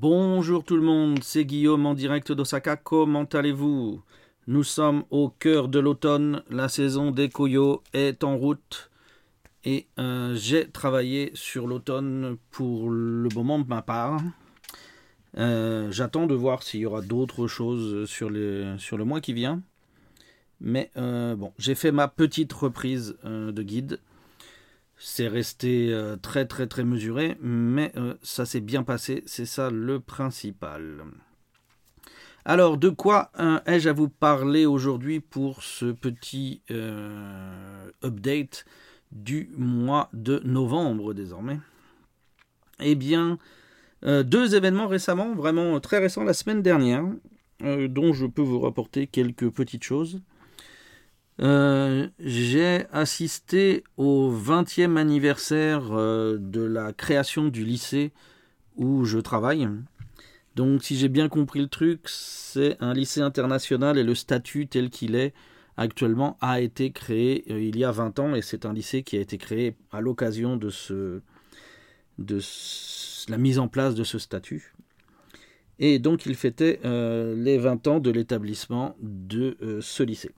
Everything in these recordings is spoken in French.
Bonjour tout le monde, c'est Guillaume en direct d'Osaka, comment allez-vous? Nous sommes au cœur de l'automne, la saison des Koyo est en route et euh, j'ai travaillé sur l'automne pour le moment de ma part. Euh, j'attends de voir s'il y aura d'autres choses sur, sur, le mois qui vient. Mais euh, bon, j'ai fait ma petite reprise de guide c'est resté euh, très très très mesuré, mais euh, ça s'est bien passé, c'est ça le principal. Alors, de quoi euh, ai-je à vous parler aujourd'hui pour ce petit update du mois de novembre désormais? Eh bien, deux événements récemment, vraiment très récents, la semaine dernière, dont je peux vous rapporter quelques petites choses. Euh, j'ai assisté au 20e anniversaire euh, de la création du lycée où je travaille. Donc si j'ai bien compris le truc, c'est un lycée international et le statut tel qu'il est actuellement a été créé euh, il y a 20 ans et c'est un lycée qui a été créé à l'occasion de, ce, de la mise en place de ce statut. Et donc il fêtait les 20 ans de l'établissement de ce lycée.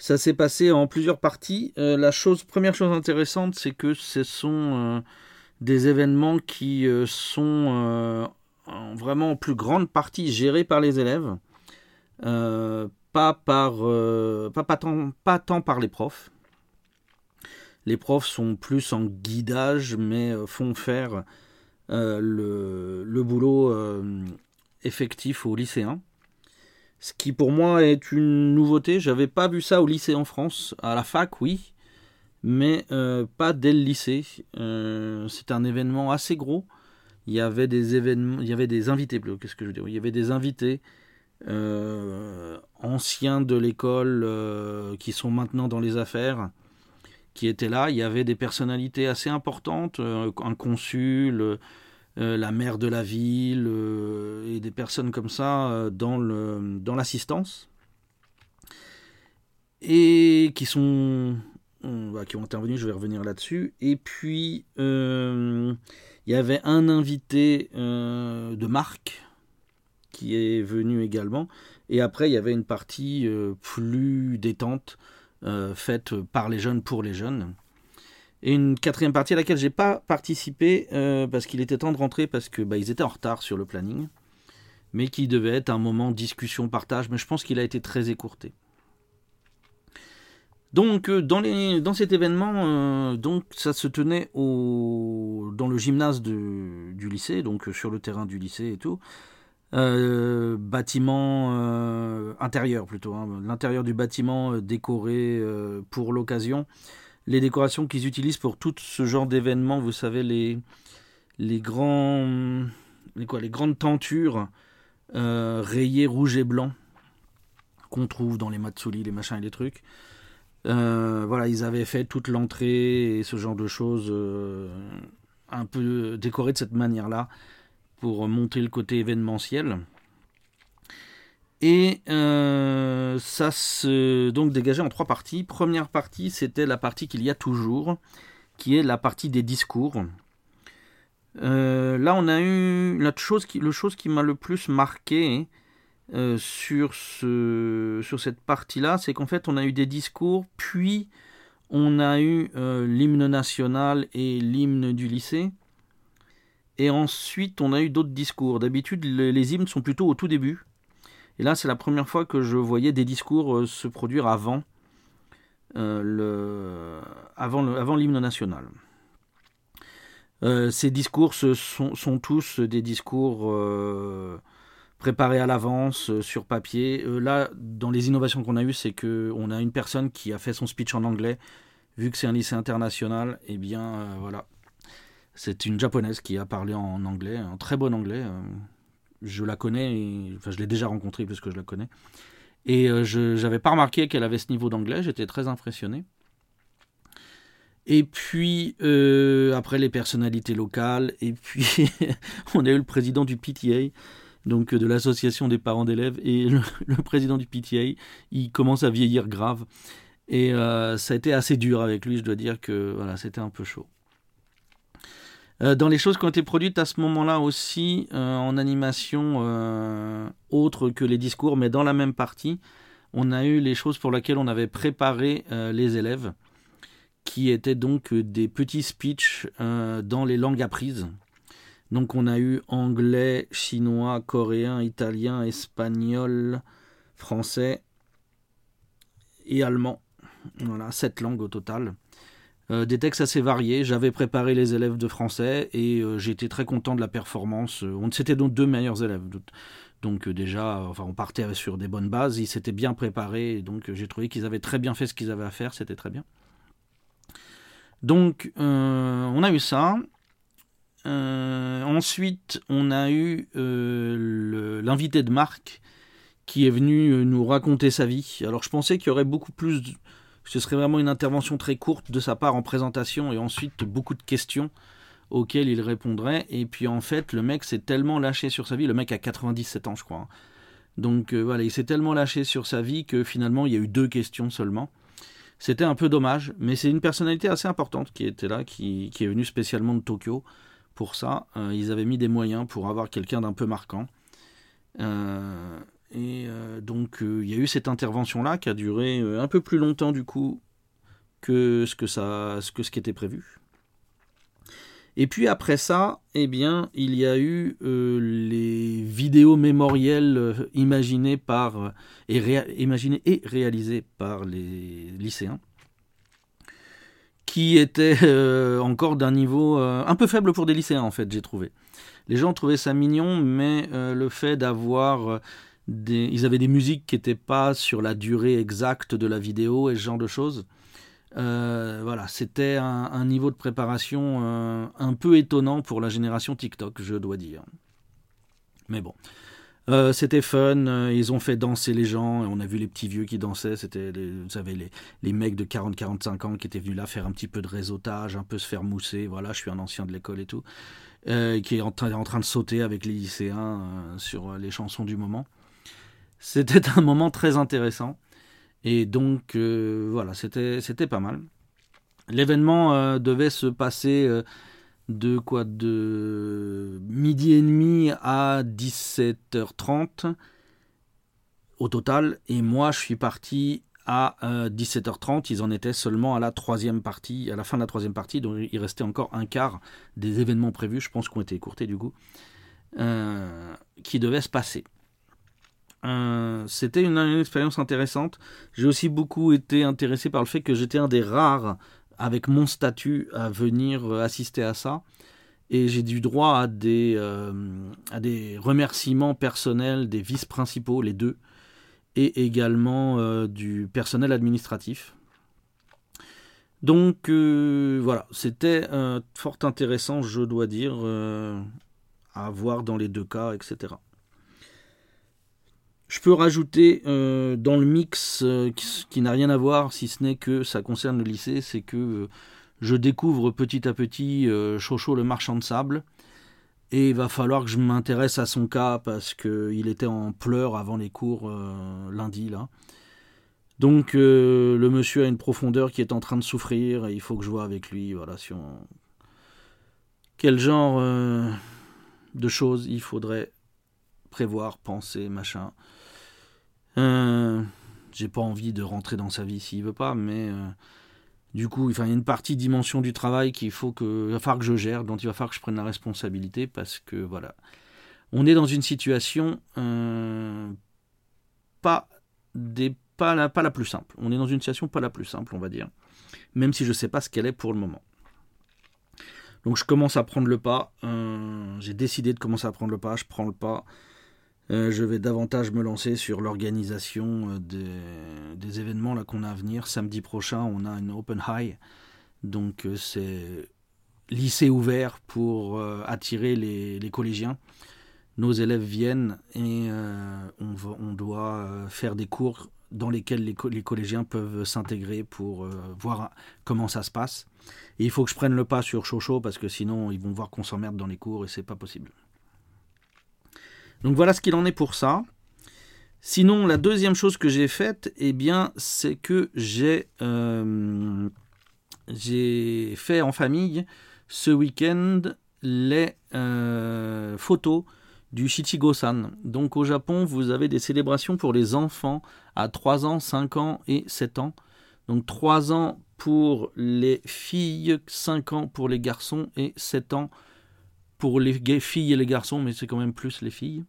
Ça s'est passé en plusieurs parties. Euh, la chose, première chose intéressante, c'est que ce sont euh, des événements qui euh, sont vraiment en plus grande partie gérés par les élèves, pas, par, pas, pas, tant, pas tant par les profs. Les profs sont plus en guidage, mais font faire le, le, boulot effectif aux lycéens. Ce qui pour moi est une nouveauté. J'avais pas vu ça au lycée en France. À la fac, oui, mais euh, pas dès le lycée. Euh, c'est un événement assez gros. Il y avait des événements, il y avait des invités. Qu'est-ce que je veux dire? Il y avait des invités euh, anciens de l'école qui sont maintenant dans les affaires, qui étaient là. Il y avait des personnalités assez importantes, un consul euh, la maire de la ville euh, et des personnes comme ça euh, dans, l'assistance et qui sont qui ont intervenu, je vais revenir là-dessus. Et puis il y avait un invité de marque qui est venu également. Et après il y avait une partie plus détente faite par les jeunes pour les jeunes. Et une quatrième partie à laquelle j'ai pas participé euh, parce qu'il était temps de rentrer parce que bah, ils étaient en retard sur le planning, mais qui devait être un moment discussion partage. Mais je pense qu'il a été très écourté. Donc euh, dans, cet événement, euh, donc ça se tenait au, dans le gymnase du lycée, donc sur le terrain du lycée et tout. bâtiment intérieur plutôt, hein. l'intérieur du bâtiment décoré pour l'occasion les décorations qu'ils utilisent pour tout ce genre d'événements, vous savez, les, grands, les, quoi, les grandes tentures euh, rayées rouge et blanc qu'on trouve dans les matsuri, les machins et les trucs. Euh, voilà, ils avaient fait toute l'entrée et ce genre de choses euh, un peu décorées de cette manière-là pour montrer le côté événementiel. Et euh, ça se donc dégagé en trois parties. Première partie, c'était la partie qu'il y a toujours, qui est la partie des discours. Euh, là, on a eu la chose qui, m'a le plus marqué euh, sur cette partie-là, c'est qu'en fait, on a eu des discours, puis on a eu l'hymne national et l'hymne du lycée. Et ensuite, on a eu d'autres discours. D'habitude, les hymnes sont plutôt au tout début. Et là, c'est la première fois que je voyais des discours euh, se produire avant euh, avant, le, avant l'hymne national. Euh, ces discours sont, tous des discours préparés à l'avance sur papier. là, dans les innovations qu'on a eues, c'est qu'on a une personne qui a fait son speech en anglais. Vu que c'est un lycée international, et eh bien voilà, c'est une japonaise qui a parlé en anglais, un très bon anglais je la connais, enfin je l'ai déjà rencontrée puisque je la connais. Et euh, je n'avais pas remarqué qu'elle avait ce niveau d'anglais, j'étais très impressionné. Et puis, euh, après les personnalités locales, et puis on a eu le président du PTA, donc de l'association des parents d'élèves, et le, président du PTA, il commence à vieillir grave. Et euh, ça a été assez dur avec lui, je dois dire que voilà, c'était un peu chaud. Dans les choses qui ont été produites à ce moment-là aussi, en animation autre que les discours, mais dans la même partie, on a eu les choses pour lesquelles on avait préparé les élèves, qui étaient donc des petits speeches dans les langues apprises. Donc on a eu anglais, chinois, coréen, italien, espagnol, français et allemand. Voilà, sept langues au total. Euh, des textes assez variés. J'avais préparé les élèves de français et euh, j'étais très content de la performance. C'était donc deux meilleurs élèves. Donc euh, déjà, enfin, on partait sur des bonnes bases. Ils s'étaient bien préparés. Donc j'ai trouvé qu'ils avaient très bien fait ce qu'ils avaient à faire. C'était très bien. Donc on a eu ça. ensuite, on a eu l'invité de Marc qui est venu nous raconter sa vie. Alors je pensais qu'il y aurait beaucoup plus ce serait vraiment une intervention très courte de sa part en présentation et ensuite beaucoup de questions auxquelles il répondrait. Et puis en fait, le mec s'est tellement lâché sur sa vie. Le mec a 97 ans, je crois. Hein. Donc euh, voilà, il s'est tellement lâché sur sa vie que finalement, il y a eu deux questions seulement. C'était un peu dommage, mais c'est une personnalité assez importante qui était là, qui, est venue spécialement de Tokyo pour ça. Euh, ils avaient mis des moyens pour avoir quelqu'un d'un peu marquant. Euh, et euh, donc euh, il y a eu cette intervention-là qui a duré euh, un peu plus longtemps du coup que ce que ça, ce que ce qui était prévu. Et puis après ça, eh bien, il y a eu les vidéos mémorielles imaginées par et, imaginées et réalisées par les lycéens, qui étaient encore d'un niveau un peu faible pour des lycéens en fait, j'ai trouvé. Les gens trouvaient ça mignon, mais le fait d'avoir ils avaient des musiques qui n'étaient pas sur la durée exacte de la vidéo et ce genre de choses. Euh, voilà, c'était un, niveau de préparation euh, un peu étonnant pour la génération TikTok, je dois dire. Mais bon, euh, c'était fun. Ils ont fait danser les gens. On a vu les petits vieux qui dansaient. C'était, vous savez, les, les mecs de 40-45 ans qui étaient venus là faire un petit peu de réseautage, un peu se faire mousser. Voilà, je suis un ancien de l'école et tout, qui est en, train de sauter avec les lycéens sur les chansons du moment. C'était un moment très intéressant. Et donc, euh, voilà, c'était, pas mal. L'événement euh, devait se passer euh, de quoi De midi et demi à 17h30 au total. Et moi, je suis parti à 17h30. Ils en étaient seulement à la troisième partie, à la fin de la troisième partie. Donc, il restait encore un quart des événements prévus, je pense, qui ont été écourtés du coup, qui devaient se passer. Euh, c'était une, expérience intéressante. J'ai aussi beaucoup été intéressé par le fait que j'étais un des rares avec mon statut à venir euh, assister à ça. Et j'ai du droit à des, euh, à des remerciements personnels des vice-principaux, les deux, et également du personnel administratif. Donc voilà, c'était fort intéressant, je dois dire, à voir dans les deux cas, etc. Je peux rajouter euh, dans le mix euh, qui, n'a rien à voir, si ce n'est que ça concerne le lycée, c'est que euh, je découvre petit à petit Chocho le marchand de sable. Et il va falloir que je m'intéresse à son cas parce qu'il était en pleurs avant les cours lundi là. Donc le monsieur a une profondeur qui est en train de souffrir et il faut que je vois avec lui voilà si quel genre de choses il faudrait prévoir, penser, machin. Euh, j'ai pas envie de rentrer dans sa vie s'il veut pas, mais euh, du coup, il y a une partie dimension du travail qu'il faut que, il va falloir que je gère, dont il va falloir que je prenne la responsabilité parce que voilà, on est dans une situation euh, pas des pas la, pas la plus simple. On est dans une situation pas la plus simple, on va dire, même si je sais pas ce qu'elle est pour le moment. Donc je commence à prendre le pas. J'ai décidé de commencer à prendre le pas. Je prends le pas. Euh, je vais davantage me lancer sur l'organisation euh, des, événements là qu'on a à venir. Samedi prochain, on a une Open High. Donc euh, c'est lycée ouvert pour attirer les, collégiens. Nos élèves viennent et on, doit faire des cours dans lesquels les, collégiens peuvent s'intégrer pour voir comment ça se passe. Et il faut que je prenne le pas sur Chocho parce que sinon ils vont voir qu'on s'emmerde dans les cours et c'est pas possible. Donc voilà ce qu'il en est pour ça. Sinon, la deuxième chose que j'ai faite, eh bien, c'est que j'ai euh, fait en famille ce week-end les photos du Shichigo-san. Donc au Japon, vous avez des célébrations pour les enfants à 3 ans, 5 ans et 7 ans. Donc 3 ans pour les filles, 5 ans pour les garçons et 7 ans pour les filles et les garçons, mais c'est quand même plus les filles.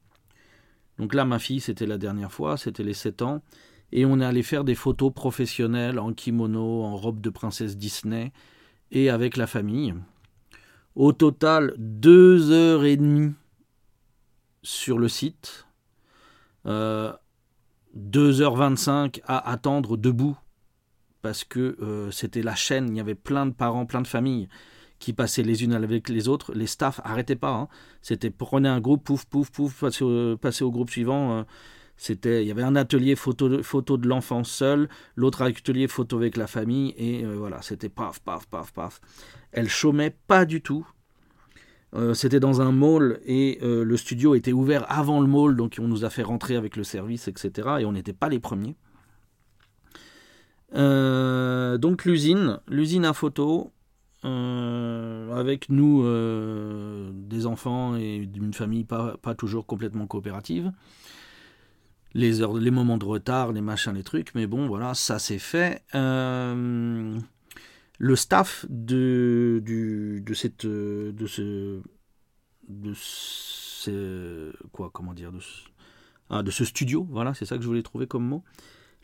Donc là, ma fille, c'était la dernière fois, c'était les 7 ans. Et on est allé faire des photos professionnelles en kimono, en robe de princesse Disney et avec la famille. Au total, 2 heures et demie sur le site. 2h25 euh, à attendre debout parce que euh, c'était la chaîne, il y avait plein de parents, plein de familles qui passaient les unes avec les autres. Les staffs arrêtaient pas. Hein. C'était prenez un groupe, pouf, pouf, pouf, passer au, groupe suivant. Euh. c'était, il y avait un atelier photo photo de l'enfant seul, l'autre atelier photo avec la famille, et voilà, c'était paf, paf, paf, paf. Elle chômait pas du tout. Euh, c'était dans un mall et euh, le studio était ouvert avant le mall, donc on nous a fait rentrer avec le service, etc. Et on n'était pas les premiers. Euh, donc l'usine, l'usine à photo, avec nous des enfants et d'une famille pas, pas, toujours complètement coopérative. Les, heures, les moments de retard, les machins, les trucs, mais bon, voilà, ça s'est fait le staff de, de cette de ce de ce quoi comment dire de ah, de ce studio voilà c'est ça que je voulais trouver comme mot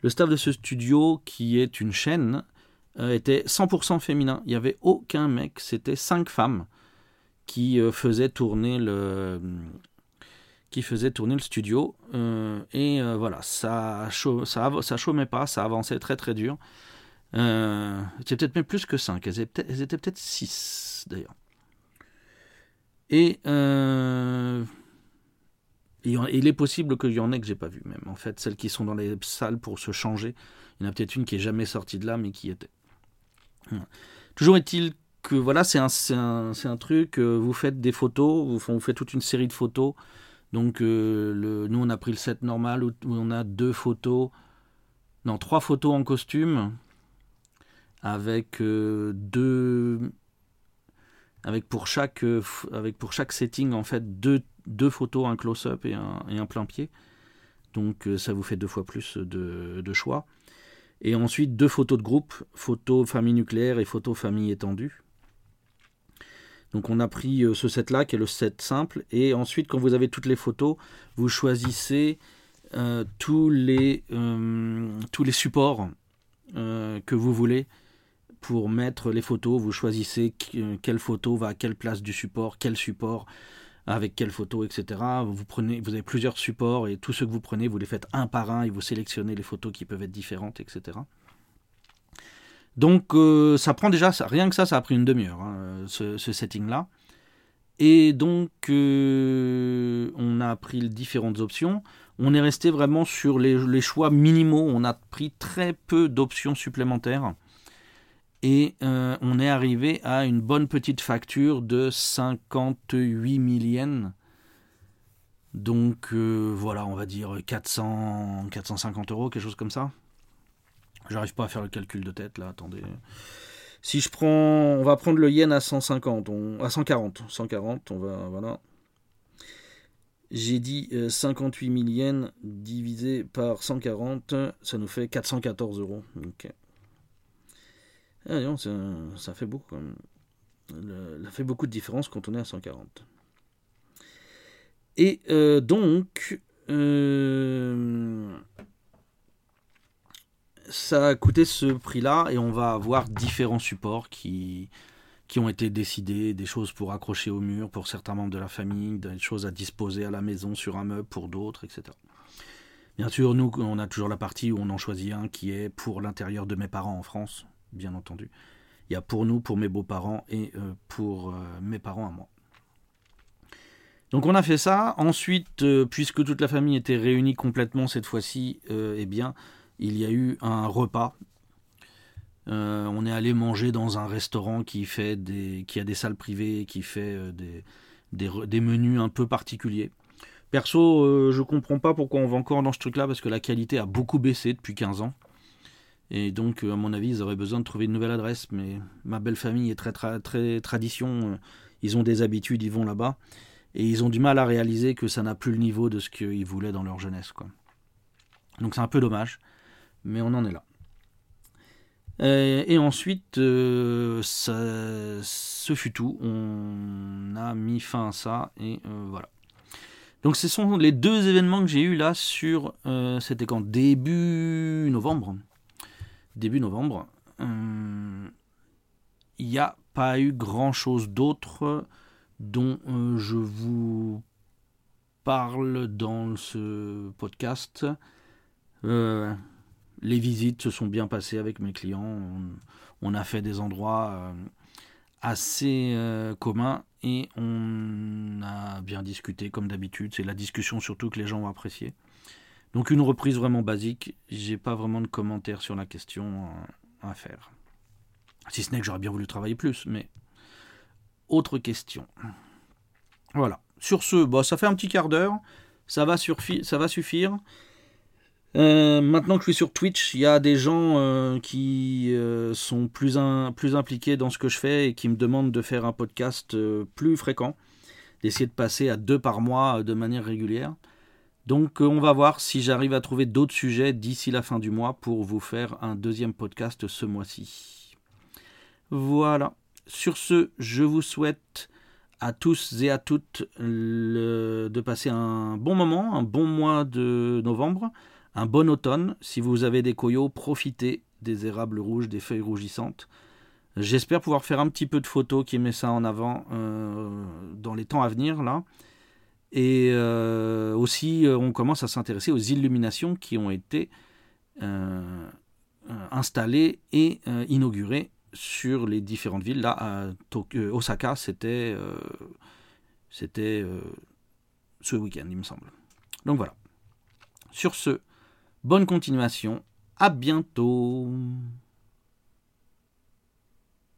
le staff de ce studio qui est une chaîne euh, était 100% féminin il n'y avait aucun mec c'était cinq femmes qui euh, faisaient tourner le qui faisait tourner le studio euh, et voilà ça ça ça chômait pas ça avançait très très dur euh, c'était peut-être même plus que 5. Elles étaient peut-être 6 d'ailleurs. Et, euh, il est possible qu'il y en ait que j'ai pas vu même. En fait, celles qui sont dans les salles pour se changer, il y en a peut-être une qui est jamais sortie de là, mais qui était. Toujours est-il que voilà, c'est un, truc. Euh, vous faites des photos, vous, vous, faites toute une série de photos. Donc, euh, nous, on a pris le set normal où, on a deux photos, non, trois photos en costume avec euh, deux avec pour chaque avec pour chaque setting en fait deux, deux photos un close-up et un, et un plein pied donc ça vous fait deux fois plus de, choix et ensuite deux photos de groupe photo famille nucléaire et photo famille étendue. Donc on a pris ce set là qui est le set simple. Et ensuite quand vous avez toutes les photos vous choisissez tous les tous les supports que vous voulez pour mettre les photos, vous choisissez quelle photo va à quelle place du support, quel support avec quelle photo, etc. Vous, avez plusieurs supports et tous ceux que vous prenez, vous les faites un par un et vous sélectionnez les photos qui peuvent être différentes, etc. Donc euh, ça prend déjà, rien que ça, ça a pris une demi-heure, hein, ce, setting-là. Et donc euh, on a pris différentes options. On est resté vraiment sur les choix minimaux. On a pris très peu d'options supplémentaires et euh, on est arrivé à une bonne petite facture de 58 000 yens. Donc euh, voilà, on va dire 400, 450 euros, quelque chose comme ça. J'arrive pas à faire le calcul de tête là, attendez. Si je prends, on va prendre le yen à 150, à 140, 140, on va, voilà. J'ai dit 58 euh, 000 yens divisé par 140, ça nous fait 414 euros. ok ah ça, fait beaucoup. Ça fait beaucoup de différence quand on est à 140. Et euh, donc, euh, ça a coûté ce prix-là et on va avoir différents supports qui, qui ont été décidés, des choses pour accrocher au mur pour certains membres de la famille, des choses à disposer à la maison sur un meuble pour d'autres, etc. Bien sûr, nous, on a toujours la partie où on en choisit un qui est pour l'intérieur de mes parents en France, bien entendu. Il y a pour nous, pour mes beaux-parents et euh, pour euh, mes parents à moi. Donc on a fait ça. Ensuite, euh, puisque toute la famille était réunie complètement cette fois-ci, eh bien, il y a eu un repas. on est allé manger dans un restaurant qui fait des, qui a des salles privées, qui fait des, des, menus un peu particuliers. Perso, je comprends pas pourquoi on va encore dans ce truc-là parce que la qualité a beaucoup baissé depuis 15 ans. Et donc, euh, à mon avis, ils auraient besoin de trouver une nouvelle adresse. Mais ma belle famille est très, très, tradition. ils ont des habitudes, ils vont là-bas, et ils ont du mal à réaliser que ça n'a plus le niveau de ce qu'ils voulaient dans leur jeunesse. Donc c'est un peu dommage, mais on en est là. Et, ensuite, euh, ce fut tout. On a mis fin à ça, et euh, voilà. Donc ce sont les deux événements que j'ai eu là sur, euh, c'était quand? Début novembre. Début novembre. Il n'y a pas eu grand-chose d'autre dont je vous parle dans ce podcast. Euh, les visites se sont bien passées avec mes clients. On, a fait des endroits euh, assez euh, communs et on a bien discuté comme d'habitude. C'est la discussion surtout que les gens ont apprécié. Donc une reprise vraiment basique. J'ai pas vraiment de commentaires sur la question à faire. Si ce n'est que j'aurais bien voulu travailler plus, mais autre question. Voilà. Sur ce, bah, ça fait un petit quart d'heure. Ça va, ça va suffire. Euh, maintenant que je suis sur Twitch, il y a des gens euh, qui euh, sont plus, plus impliqués dans ce que je fais et qui me demandent de faire un podcast plus fréquent, d'essayer de passer à deux par mois de manière régulière. Donc on va voir si j'arrive à trouver d'autres sujets d'ici la fin du mois pour vous faire un deuxième podcast ce mois-ci. Voilà. Sur ce, je vous souhaite à tous et à toutes de passer un bon moment, un bon mois de novembre un bon automne. Si vous avez des coyots, profitez des érables rouges, des feuilles rougissantes. J'espère pouvoir faire un petit peu de photos qui met ça en avant euh, dans les temps à venir là. Et euh, aussi, euh, on commence à s'intéresser aux illuminations qui ont été installées et inaugurées sur les différentes villes. Là, à Osaka, c'était c'était ce week-end, il me semble. Donc voilà. Sur ce, Bonne continuation. À bientôt.